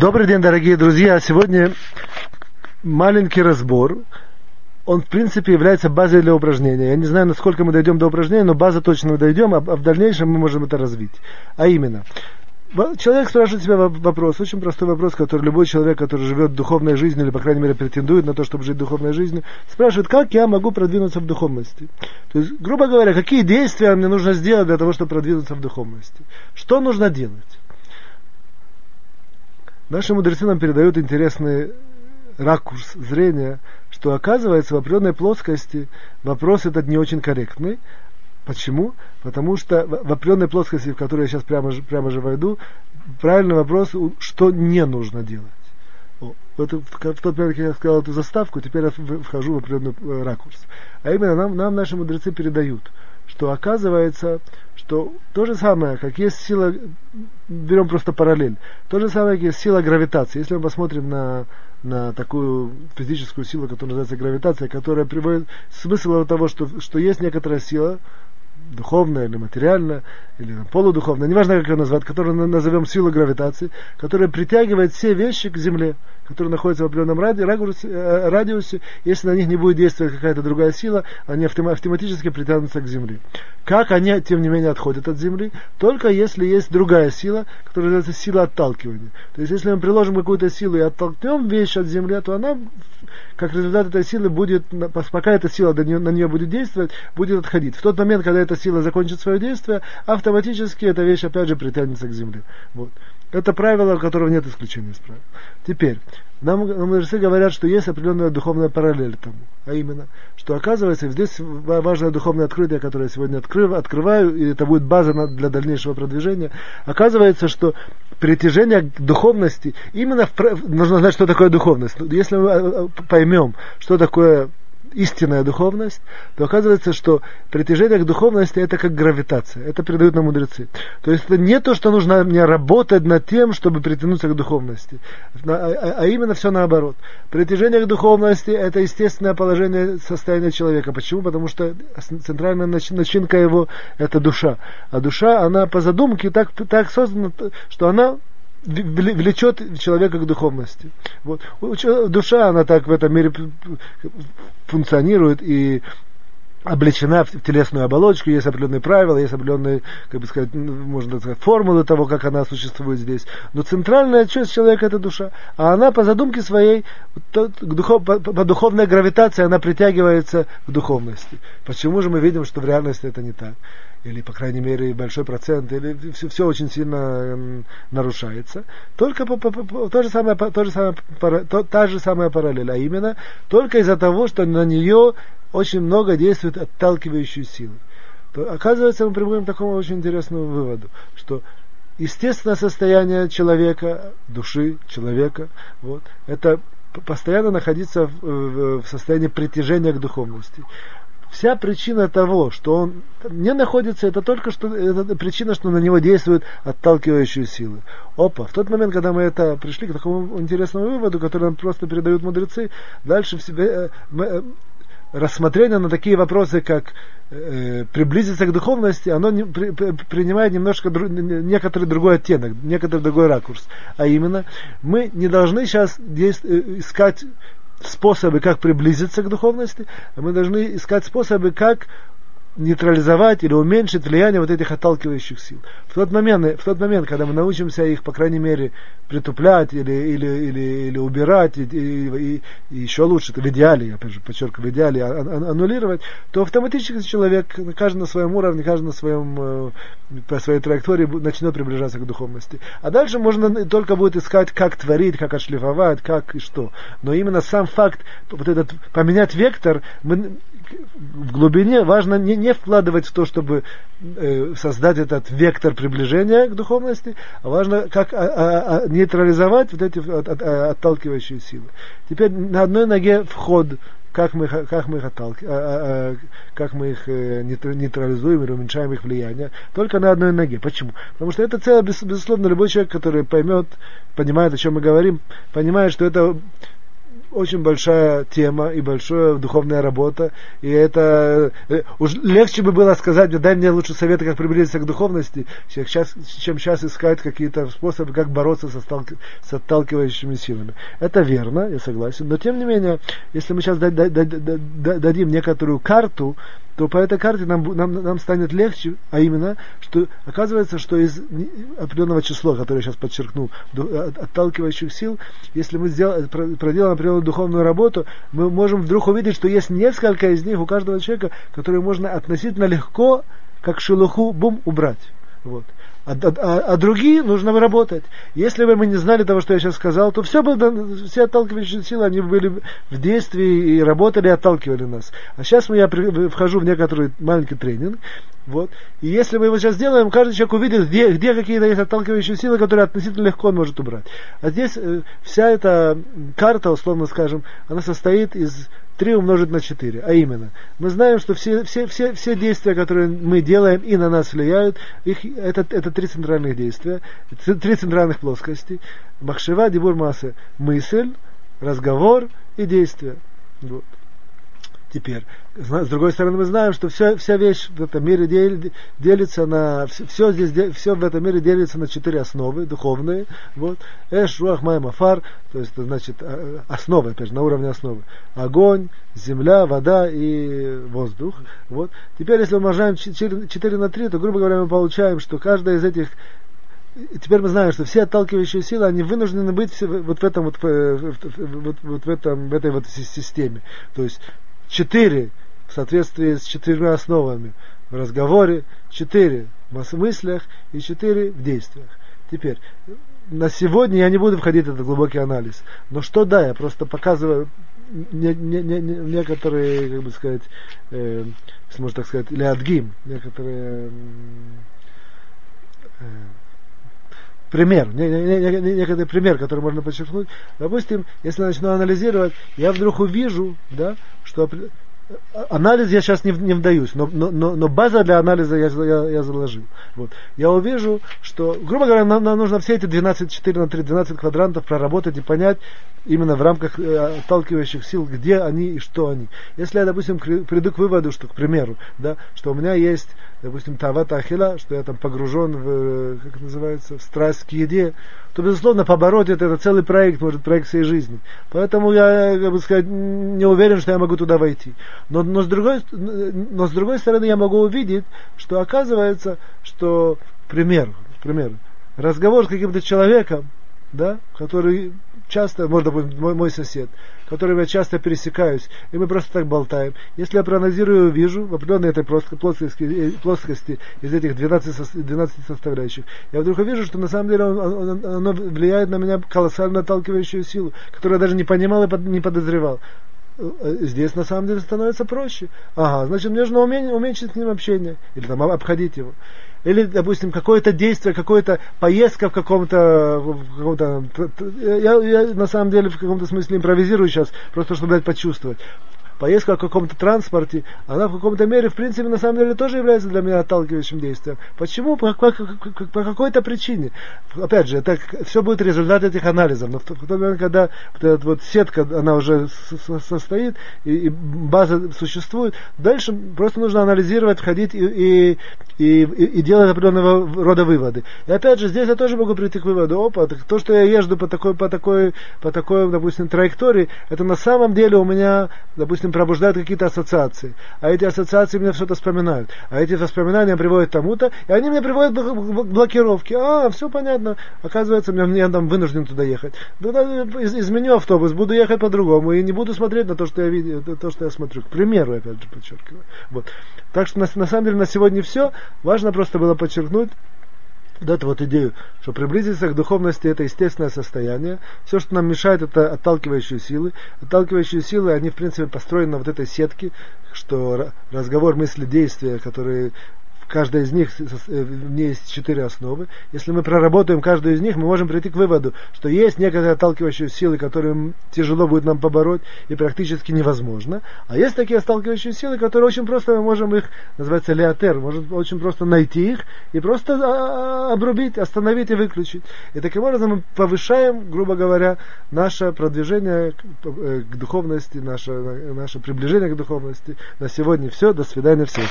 Добрый день, дорогие друзья. Сегодня маленький разбор. Он, в принципе, является базой для упражнения. Я не знаю, насколько мы дойдем до упражнения, но база точно мы дойдем, а, в дальнейшем мы можем это развить. А именно, человек спрашивает себя вопрос, очень простой вопрос, который любой человек, который живет духовной жизнью, или, по крайней мере, претендует на то, чтобы жить духовной жизнью, спрашивает, как я могу продвинуться в духовности. То есть, грубо говоря, какие действия мне нужно сделать для того, чтобы продвинуться в духовности. Что нужно делать? Наши мудрецы нам передают интересный ракурс зрения, что оказывается в определенной плоскости вопрос этот не очень корректный. Почему? Потому что в определенной плоскости, в которую я сейчас прямо, прямо же войду, правильный вопрос, что не нужно делать. Это, в тот момент, как я сказал эту заставку, теперь я вхожу в определенный э, ракурс. А именно нам, нам наши мудрецы передают, что оказывается, что то же самое, как есть сила, берем просто параллель, то же самое, как есть сила гравитации. Если мы посмотрим на, на такую физическую силу, которая называется гравитация, которая приводит смысл того, что, что есть некоторая сила, духовная или материальная, или полудуховная, неважно как ее назвать, которую назовем силой гравитации, которая притягивает все вещи к Земле которые находятся в определенном ради, радиусе, э, радиусе, если на них не будет действовать какая-то другая сила, они автоматически притянутся к Земле. Как они, тем не менее, отходят от Земли? Только если есть другая сила, которая называется сила отталкивания. То есть, если мы приложим какую-то силу и оттолкнем вещь от Земли, то она, как результат этой силы, будет, пока эта сила на нее, на нее будет действовать, будет отходить. В тот момент, когда эта сила закончит свое действие, автоматически эта вещь опять же притянется к Земле. Вот. Это правило, у которого нет исключения из правил. Теперь, нам, нам мудрецы говорят, что есть определенная духовная параллель тому. А именно, что оказывается, здесь важное духовное открытие, которое я сегодня открыв, открываю, и это будет база для дальнейшего продвижения. Оказывается, что притяжение к духовности, именно в, нужно знать, что такое духовность. Если мы э, э, поймем, что такое истинная духовность, то оказывается, что притяжение к духовности это как гравитация. Это передают нам мудрецы. То есть это не то, что нужно мне работать над тем, чтобы притянуться к духовности, а, а, а именно все наоборот. Притяжение к духовности это естественное положение состояния человека. Почему? Потому что центральная начинка его это душа. А душа, она по задумке так, так создана, что она влечет человека к духовности. Вот. Душа, она так в этом мире функционирует и облечена в телесную оболочку, есть определенные правила, есть определенные, как бы сказать, можно сказать, формулы того, как она существует здесь. Но центральная часть человека это душа. А она по задумке своей, по, по духовной гравитации, она притягивается к духовности. Почему же мы видим, что в реальности это не так? или, по крайней мере, большой процент, или все, все очень сильно нарушается. Только по, по, по, то же самое, то же самое, то, та же самая параллель, а именно только из-за того, что на нее очень много действует отталкивающие силы. То, оказывается, мы приходим к такому очень интересному выводу, что естественное состояние человека, души человека, вот, это постоянно находиться в, в, в состоянии притяжения к духовности вся причина того, что он не находится, это только что это причина, что на него действуют отталкивающие силы. Опа, в тот момент, когда мы это пришли к такому интересному выводу, который нам просто передают мудрецы, дальше в себе э, мы, э, рассмотрение на такие вопросы, как э, приблизиться к духовности, оно не, при, принимает немножко дру, некоторый другой оттенок, некоторый другой ракурс. А именно, мы не должны сейчас действ, э, искать способы, как приблизиться к духовности, а мы должны искать способы, как нейтрализовать или уменьшить влияние вот этих отталкивающих сил. В тот момент, в тот момент когда мы научимся их, по крайней мере, притуплять или, или, или, или убирать, и, и, и, и еще лучше, это в идеале, я подчеркиваю, в идеале а, а, аннулировать, то автоматически человек, каждый на своем уровне, каждый на своем, э, по своей траектории начнет приближаться к духовности. А дальше можно только будет искать, как творить, как отшлифовать, как и что. Но именно сам факт, вот этот, поменять вектор, мы, в глубине важно не, не вкладывать в то, чтобы э, создать этот вектор приближения к духовности, а важно как а, а, а, нейтрализовать вот эти от, от, отталкивающие силы. Теперь на одной ноге вход как мы, как мы их отталки, а, а, как мы их э, нейтрализуем или уменьшаем их влияние, только на одной ноге. Почему? Потому что это целое, безусловно, любой человек, который поймет, понимает, о чем мы говорим, понимает, что это очень большая тема и большая духовная работа. И это э, уж легче бы было сказать, дай мне лучше советы, как приблизиться к духовности, чем сейчас, чем сейчас искать какие-то способы, как бороться со, сталки, с отталкивающими силами. Это верно, я согласен. Но тем не менее, если мы сейчас дадим некоторую карту, то по этой карте нам, нам, нам станет легче, а именно, что оказывается, что из определенного числа, которое я сейчас подчеркну, отталкивающих сил, если мы сделаем, проделаем определенную духовную работу, мы можем вдруг увидеть, что есть несколько из них у каждого человека, которые можно относительно легко, как шелуху, бум, убрать. Вот а, а, а другие нужно выработать. Если бы мы не знали того, что я сейчас сказал, то все бы, все отталкивающие силы, они были в действии и работали, и отталкивали нас. А сейчас я вхожу в некоторый маленький тренинг, вот. И если мы его сейчас сделаем, каждый человек увидит, где, где какие-то есть отталкивающие силы, которые относительно легко он может убрать. А здесь э, вся эта карта, условно скажем, она состоит из 3 умножить на 4. А именно, мы знаем, что все, все, все, все действия, которые мы делаем и на нас влияют, их, это, это три центральных действия, три центральных плоскости. Махшева, дебур масса, мысль, разговор и действие. Вот. Теперь, с другой стороны, мы знаем, что вся, вся вещь в этом мире дел, делится на, все, здесь, все в этом мире делится на четыре основы духовные. Вот. Эш, Руах, Май, Мафар, то есть, значит, а, основы, опять же, на уровне основы. Огонь, земля, вода и воздух. Вот. Теперь, если умножаем 4, 4 на 3, то, грубо говоря, мы получаем, что каждая из этих теперь мы знаем, что все отталкивающие силы, они вынуждены быть все вот в этом вот, вот, вот в этом в этой вот системе. То есть четыре в соответствии с четырьмя основами в разговоре, четыре в мыслях и четыре в действиях. Теперь, на сегодня я не буду входить в этот глубокий анализ. Но что да, я просто показываю не, не, не, некоторые, как бы сказать, э, если можно так сказать, или адгим, некоторые э, пример, не, не, не, некоторый пример, который можно подчеркнуть. Допустим, если я начну анализировать, я вдруг увижу, да, что анализ я сейчас не, не вдаюсь, но, но, но, база для анализа я, я, я заложил. Вот. Я увижу, что, грубо говоря, нам, нам нужно все эти 12, 4 на 3, 12 квадрантов проработать и понять именно в рамках э, отталкивающих сил, где они и что они. Если я, допустим, приду к выводу, что, к примеру, да, что у меня есть, допустим, тавата ахила, что я там погружен в, э, как это называется, в страсть к еде, то, безусловно, побороть это, это целый проект, может, проект всей жизни. Поэтому я, как бы сказать, не уверен, что я могу туда войти. Но, но, с другой, но с другой стороны, я могу увидеть, что оказывается, что, пример, пример, разговор с каким-то человеком, да, который часто, может быть, мой, мой сосед, которым я часто пересекаюсь, и мы просто так болтаем. Если я проанализирую, вижу в определенной этой плоскости, э, плоскости из этих 12, 12 составляющих, я вдруг увижу, что на самом деле оно влияет на меня колоссально отталкивающую силу, которую я даже не понимал и не подозревал здесь на самом деле становится проще. Ага, значит, мне нужно уменьшить с ним общение, или там обходить его. Или, допустим, какое-то действие, какая-то поездка в каком-то, каком я, я на самом деле в каком-то смысле импровизирую сейчас, просто чтобы дать почувствовать поездка в каком-то транспорте, она в каком-то мере, в принципе, на самом деле тоже является для меня отталкивающим действием. Почему? По, по, по какой-то причине. Опять же, это все будет результат этих анализов. Но в тот момент, когда вот эта вот сетка, она уже состоит, и, и база существует, дальше просто нужно анализировать, входить и, и, и, и делать определенного рода выводы. И опять же, здесь я тоже могу прийти к выводу, опа, то, что я езжу по такой, по такой, по такой, допустим, траектории, это на самом деле у меня, допустим, допустим, пробуждают какие-то ассоциации, а эти ассоциации мне что-то вспоминают, а эти воспоминания приводят к тому-то, и они мне приводят к блокировке. А, все понятно, оказывается, мне, я там вынужден туда ехать. Тогда изменю автобус, буду ехать по-другому, и не буду смотреть на то, что я видел, то, что я смотрю. К примеру, опять же, подчеркиваю. Вот. Так что на, на самом деле на сегодня все. Важно просто было подчеркнуть, эту вот идею, что приблизиться к духовности это естественное состояние. Все, что нам мешает, это отталкивающие силы. Отталкивающие силы, они в принципе построены на вот этой сетке, что разговор, мысли, действия, которые каждая из них, э, в ней есть четыре основы. Если мы проработаем каждую из них, мы можем прийти к выводу, что есть некоторые отталкивающие силы, которые тяжело будет нам побороть и практически невозможно. А есть такие сталкивающие силы, которые очень просто мы можем их, называется леотер, можем очень просто найти их и просто а, обрубить, остановить и выключить. И таким образом мы повышаем, грубо говоря, наше продвижение к э, духовности, наше, наше приближение к духовности. На сегодня все. До свидания всем.